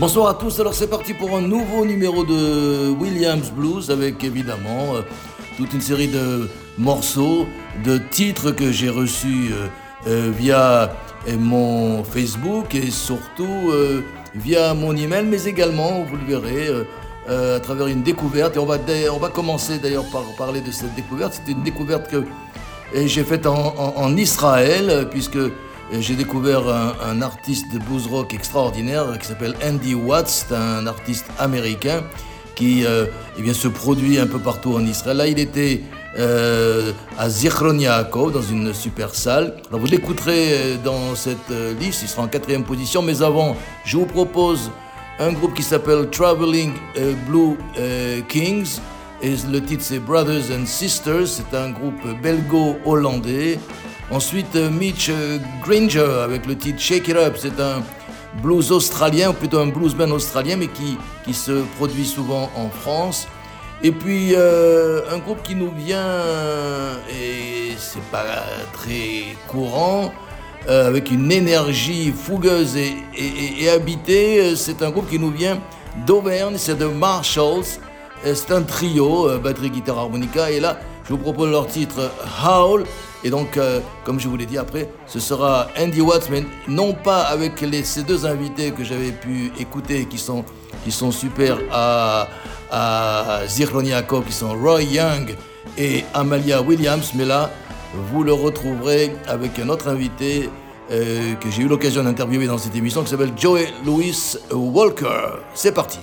Bonsoir à tous, alors c'est parti pour un nouveau numéro de Williams Blues avec évidemment euh, toute une série de morceaux, de titres que j'ai reçus euh, euh, via mon Facebook et surtout via mon email, mais également, vous le verrez, à travers une découverte. Et on va, on va commencer d'ailleurs par parler de cette découverte. C'était une découverte que j'ai faite en Israël, puisque j'ai découvert un, artiste de blues rock extraordinaire qui s'appelle Andy Watts, c'est un artiste américain qui euh, eh bien, se produit un peu partout en Israël. Là, il était euh, à Zichron Yaakov, dans une super salle. Alors, vous l'écouterez euh, dans cette liste, il sera en quatrième position. Mais avant, je vous propose un groupe qui s'appelle Traveling Blue Kings. Le titre c'est Brothers and Sisters, c'est un groupe belgo-hollandais Ensuite, euh, Mitch euh, Granger avec le titre Shake It Up. C'est un blues australien, ou plutôt un bluesman australien, mais qui, qui se produit souvent en France. Et puis, euh, un groupe qui nous vient, et c'est pas très courant, avec une énergie fougueuse et, et habitée. C'est un groupe qui nous vient d'Auvergne, c'est de Marshalls. C'est un trio, batterie, guitare, harmonica. Et là, je vous propose leur titre Howl. Et donc, euh, comme je vous l'ai dit après, ce sera Andy Watts, mais non pas avec ces deux invités que j'avais pu écouter, qui sont, qui sont super à, à qui sont Roy Young et Amalia Williams, mais là, vous le retrouverez avec un autre invité euh, que j'ai eu l'occasion d'interviewer dans cette émission qui s'appelle Joey Louis Walker. C'est parti.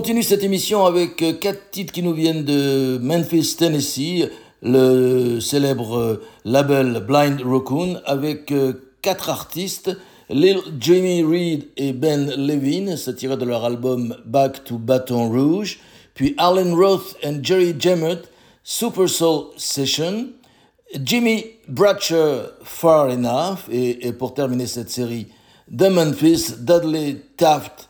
Continue cette émission avec euh, quatre titres qui nous viennent de Memphis, Tennessee, le célèbre euh, label Blind Raccoon, avec euh, quatre artistes, Lil Jamie Reed et Ben Levine, ça tirait de leur album Back to Baton Rouge, puis Alan Roth et Jerry Jemmett, Super Soul Session, Jimmy Bratcher, Far Enough, et, et pour terminer cette série, de Memphis, Dudley Taft,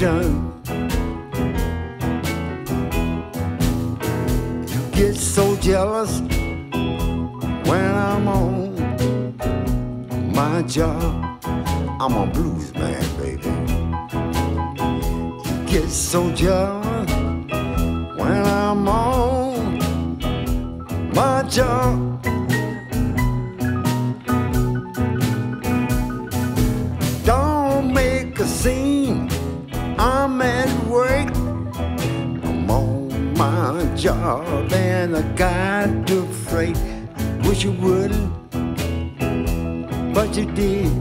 done. You get so jealous when I'm on my job. I'm a blues man, baby. You get so jealous when I'm on my job. And I got freight. Wish you wouldn't, but you did,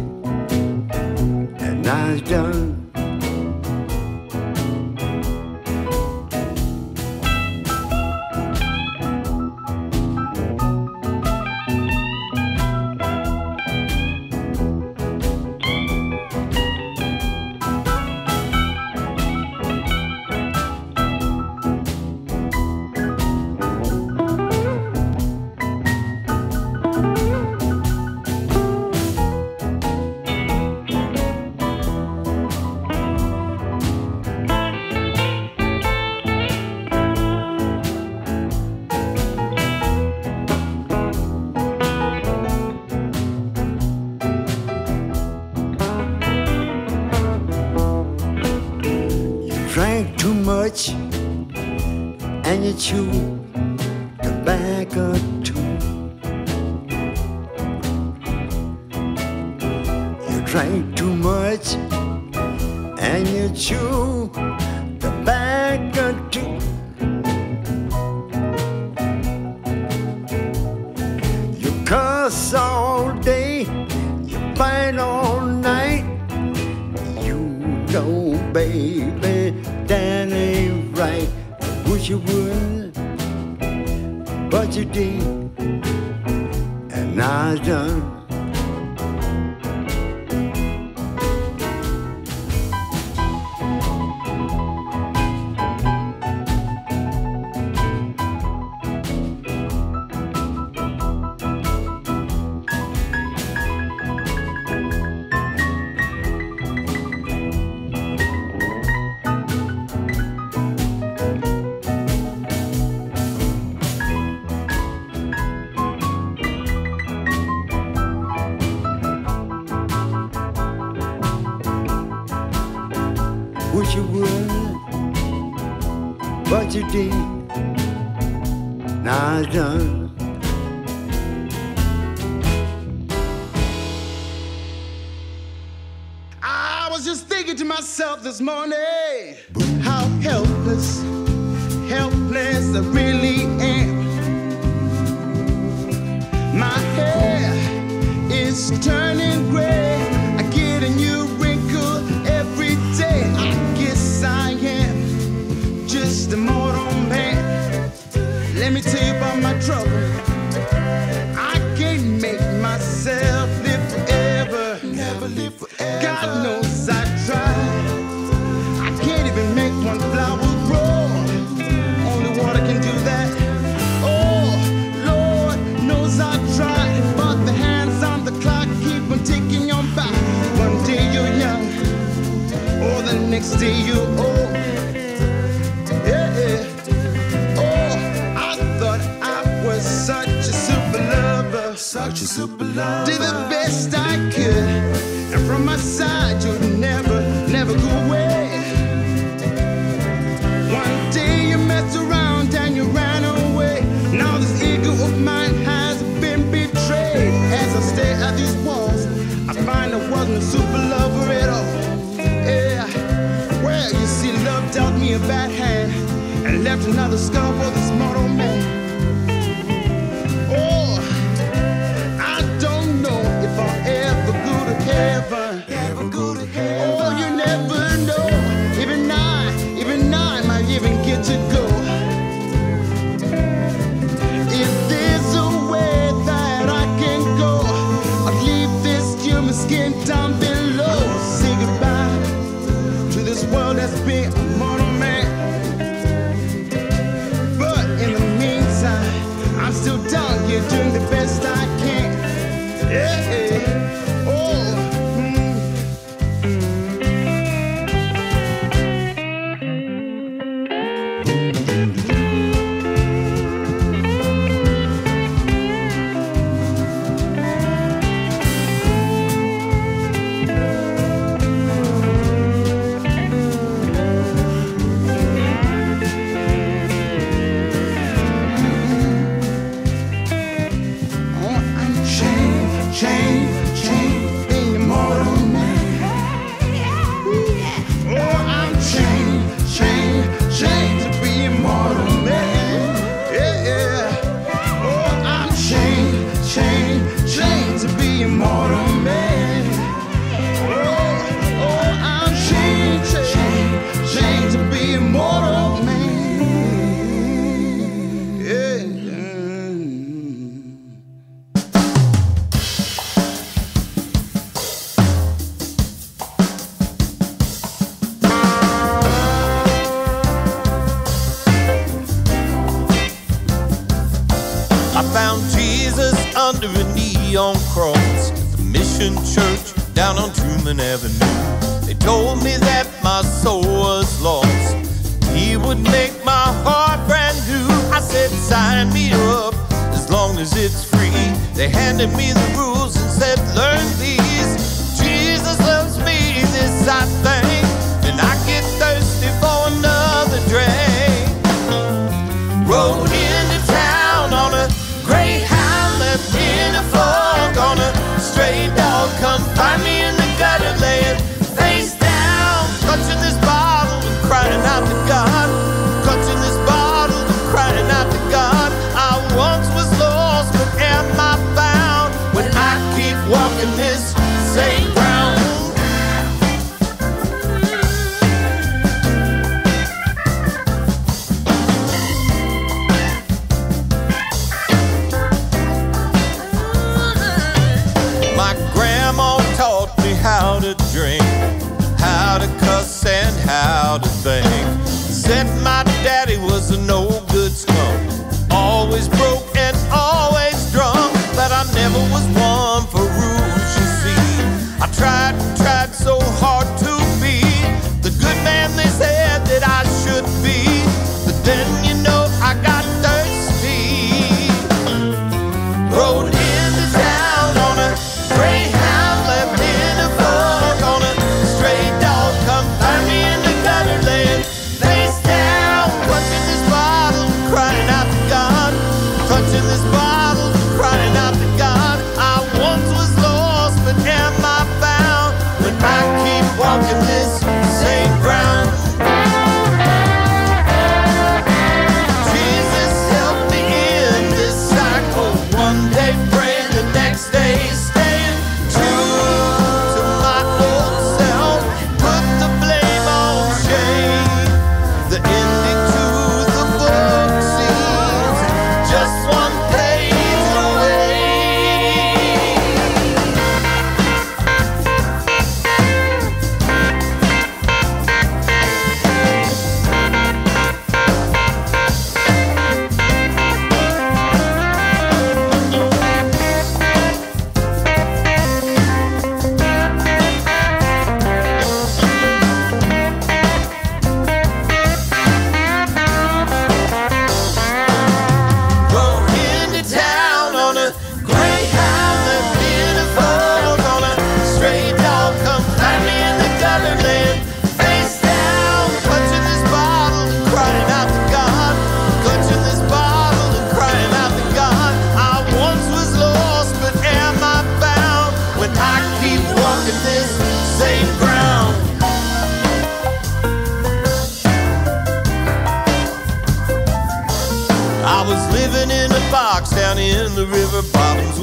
day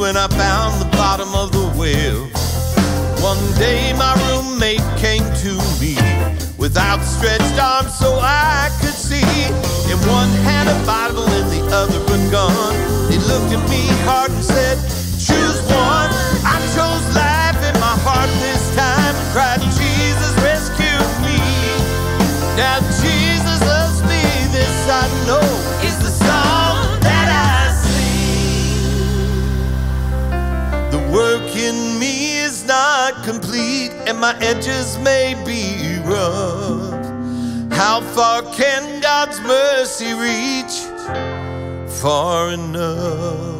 when I found the bottom of the well. One day my roommate came to me with outstretched arms so I could see. And one had a Bible and the other a gun. He looked at me hard and said, complete and my edges may be rough. How far can God's mercy reach? Far enough.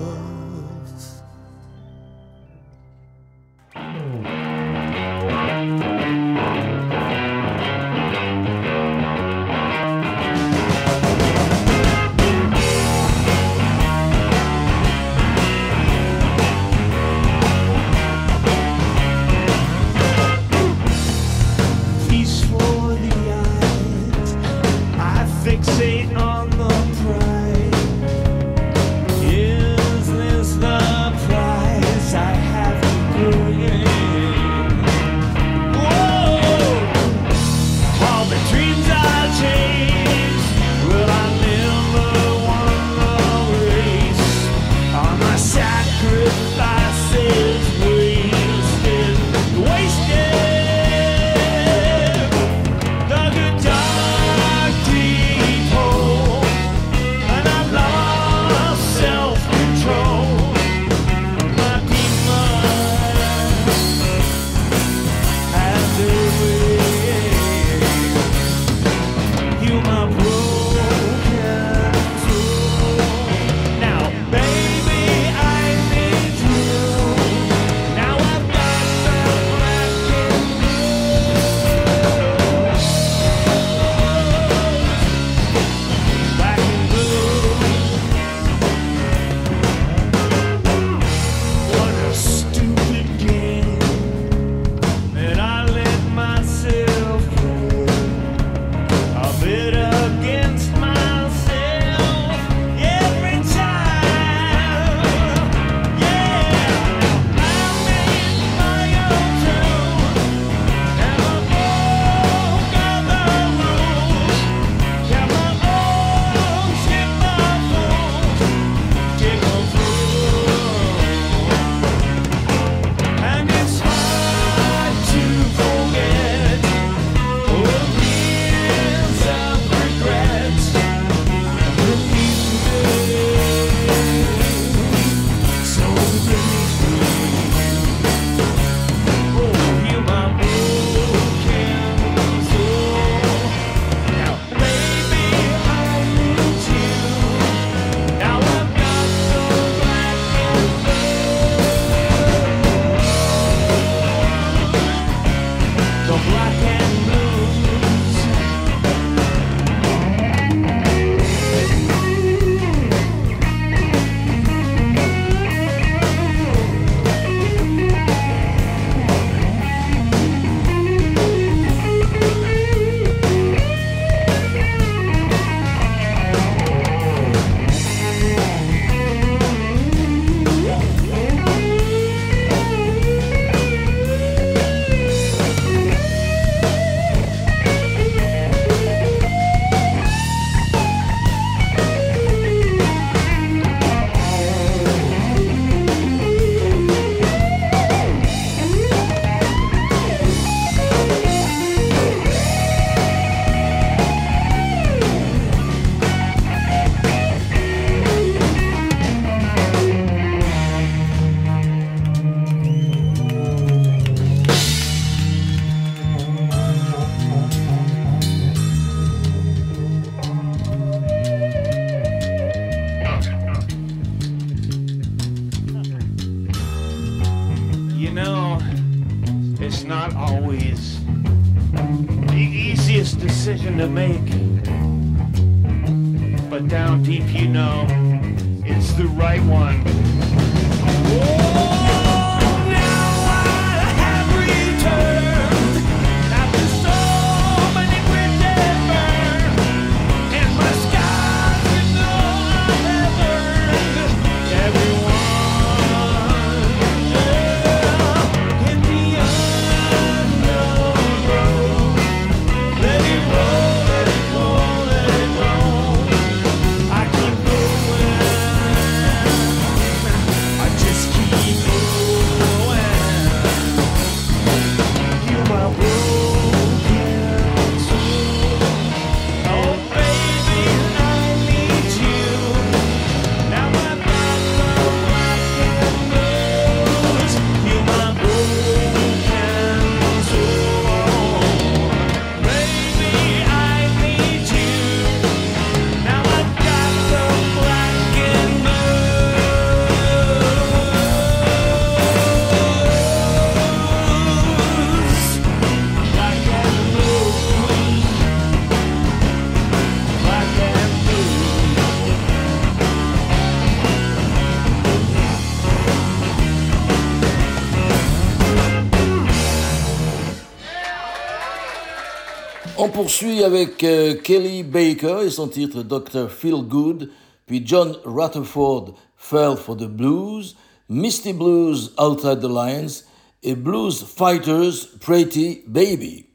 poursuit avec euh, Kelly Baker et son titre Dr. Feel Good, puis John Rutherford Fell for the Blues, Misty Blues Outside the Lines et Blues Fighters Pretty Baby.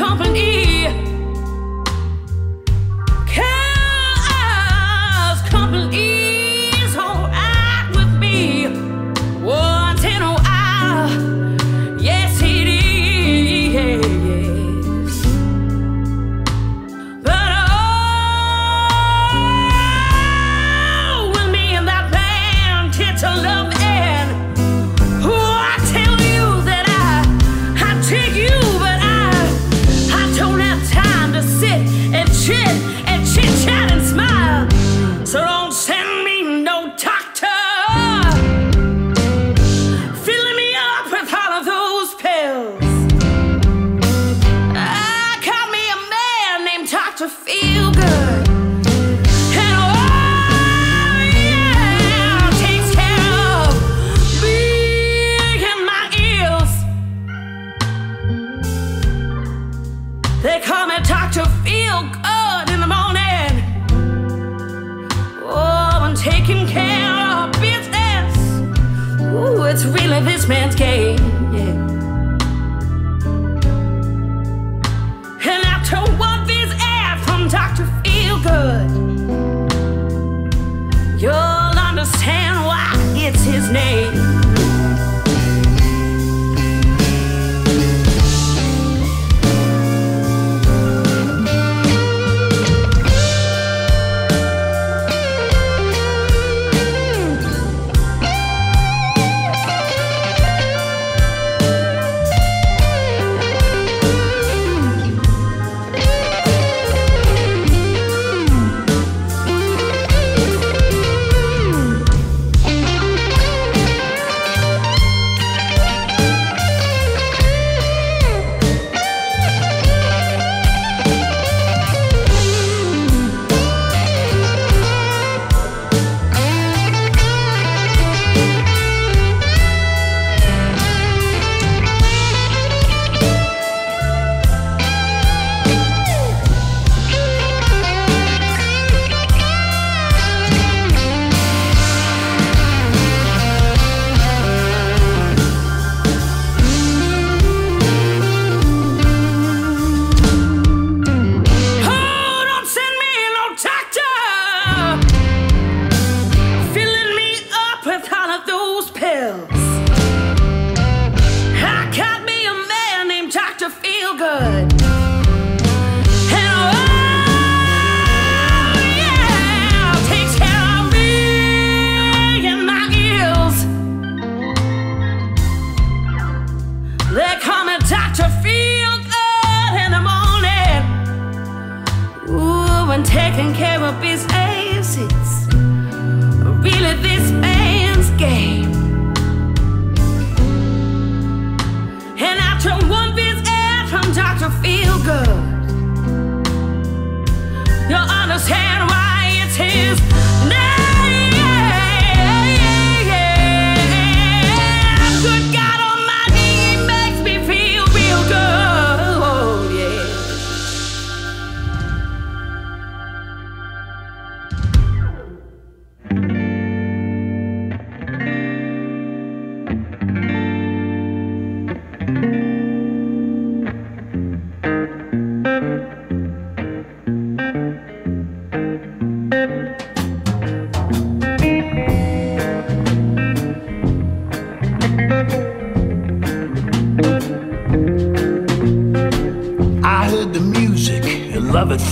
company.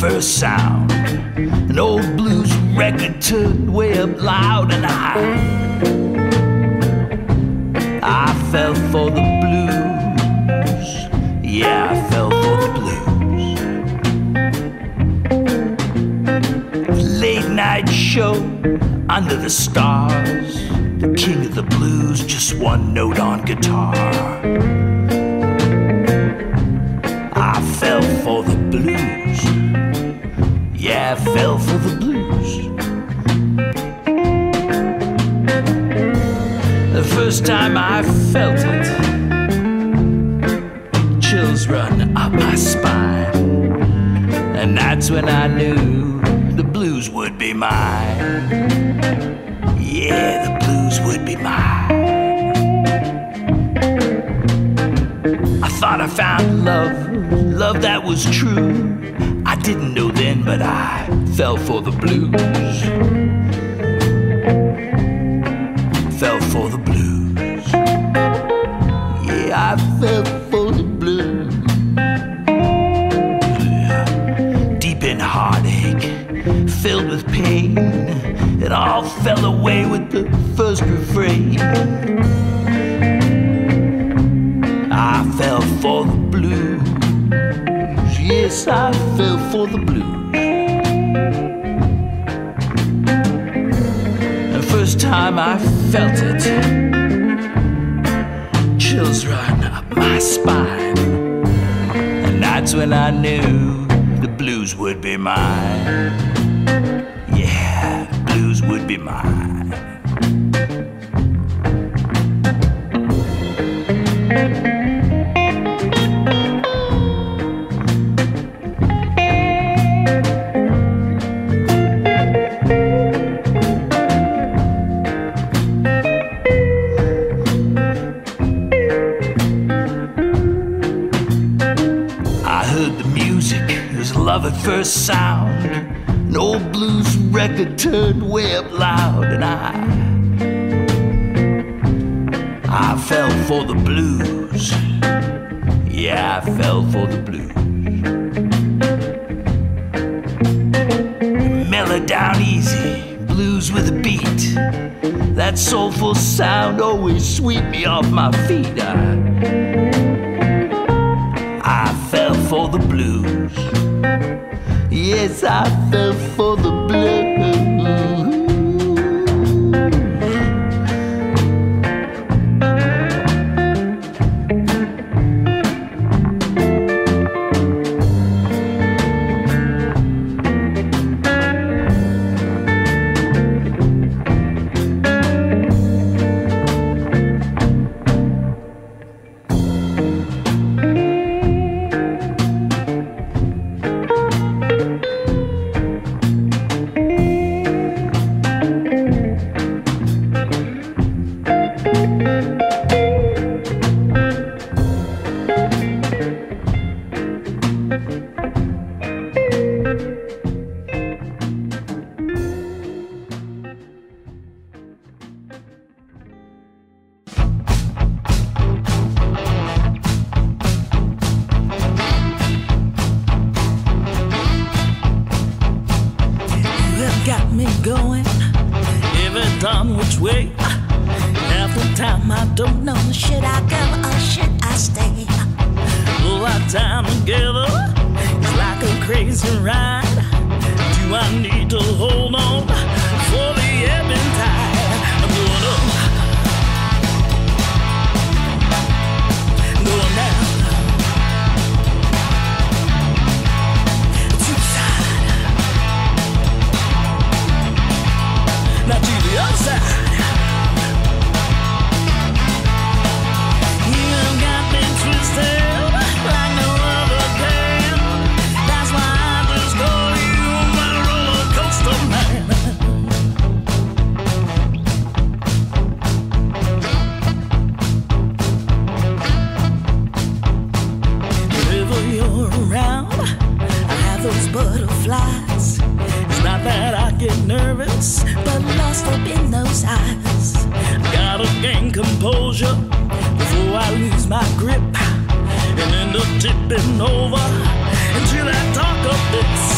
First sound. An old blues record turned way up loud, and I, I fell for the blues. Yeah, I fell for the blues. Late night show under the stars. The king of the blues, just one note on guitar. I fell for the blues. The first time I felt it, chills run up my spine. And that's when I knew the blues would be mine. Yeah, the blues would be mine. I thought I found love, love that was true. I fell for the blues. Fell for the blues. Yeah, I fell for the blues. Deep in heartache, filled with pain, it all fell away with the first refrain. I fell for the blues. Yes, I fell for the blues. Time I felt it, chills run up my spine. And that's when I knew the blues would be mine. Yeah, blues would be mine. Sound. An old blues record turned way up loud, and I, I fell for the blues. Yeah, I fell for the blues. Mellow down easy, blues with a beat. That soulful sound always sweep me off my feet. I, I fell for the blues. Yes, I fell for but lost up in those eyes. Gotta gain composure before I lose my grip and end up tipping over into that dark abyss.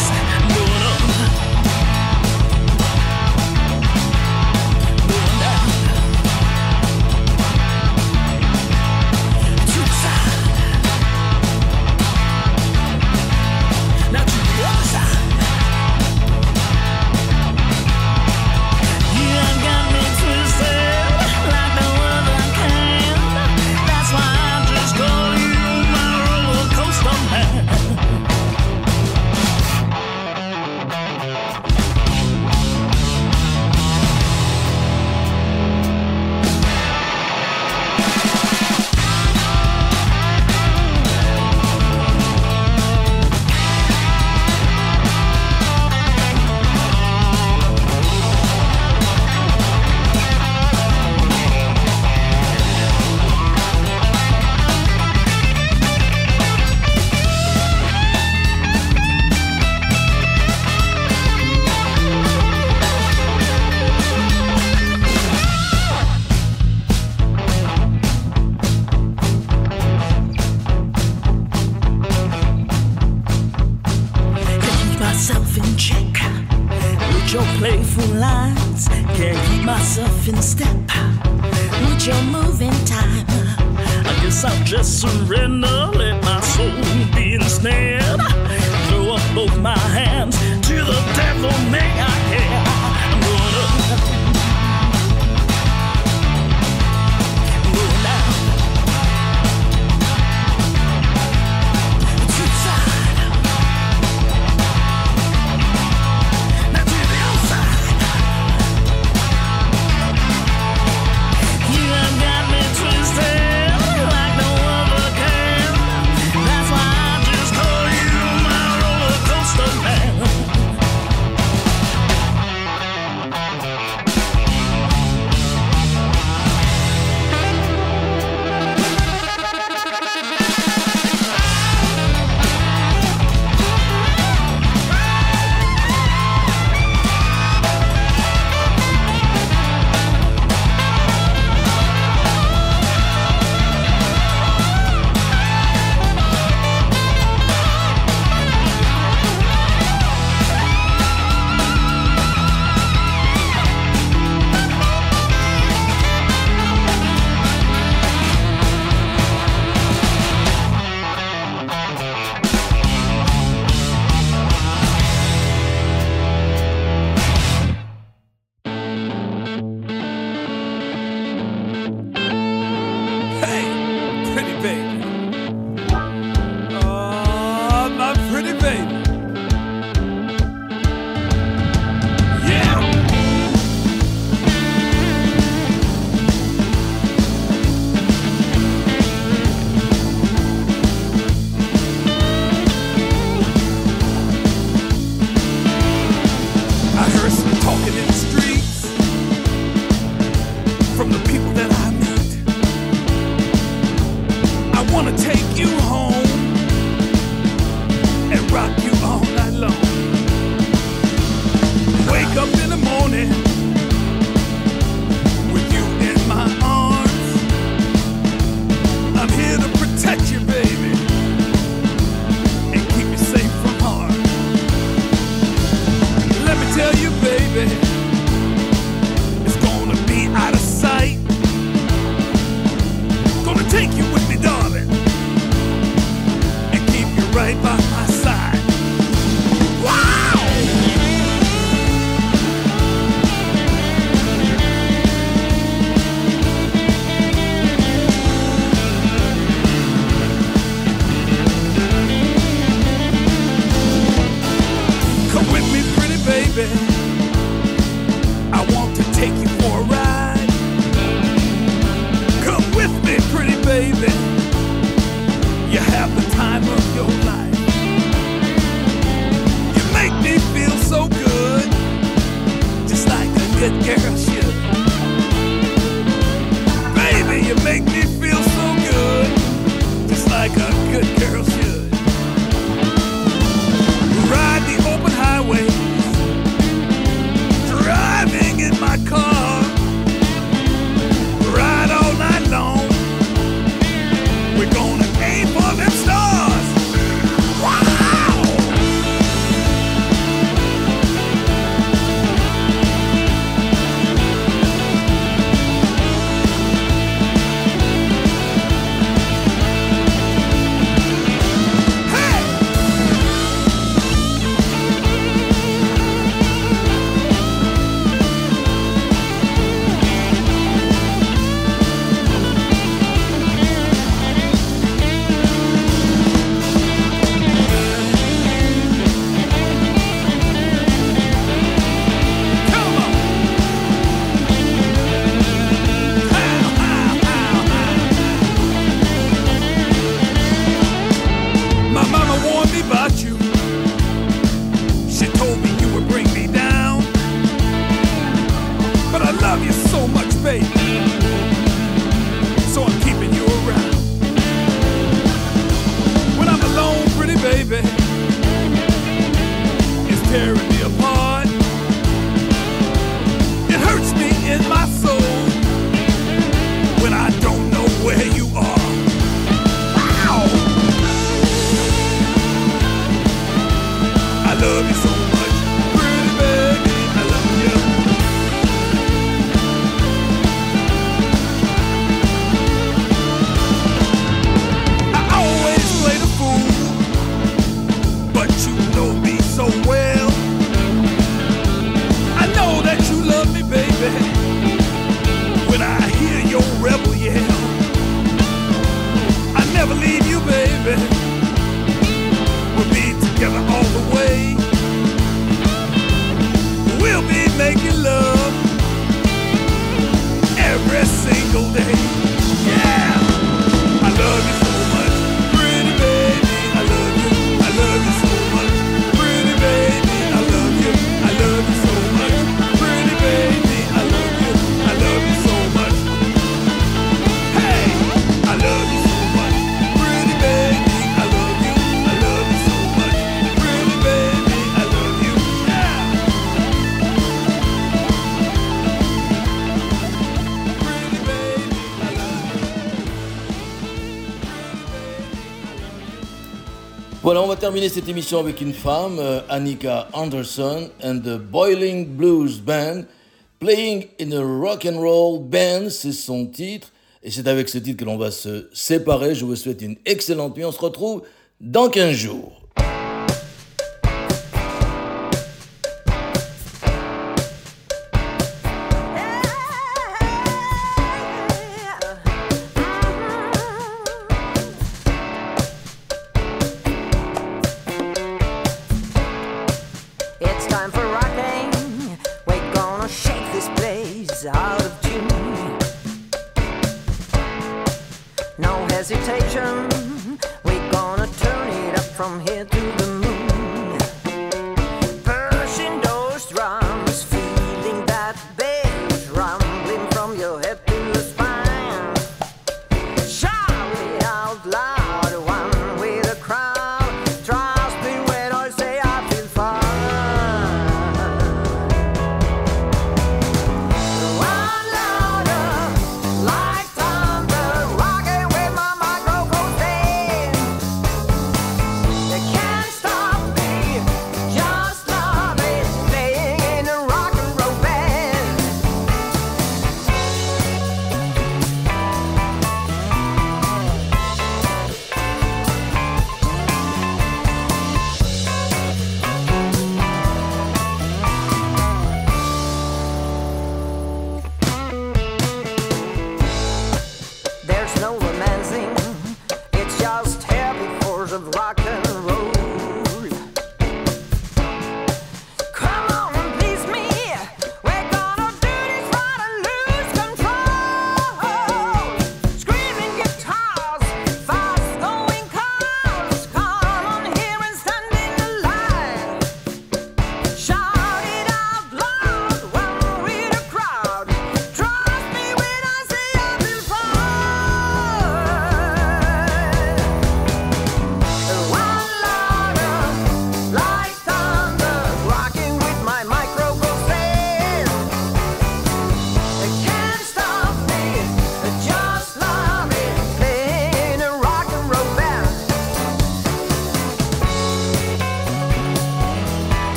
Terminer cette émission avec une femme, euh, Annika Anderson and the Boiling Blues Band, Playing in a Rock and Roll Band, c'est son titre. Et c'est avec ce titre que l'on va se séparer. Je vous souhaite une excellente nuit. On se retrouve dans 15 jours.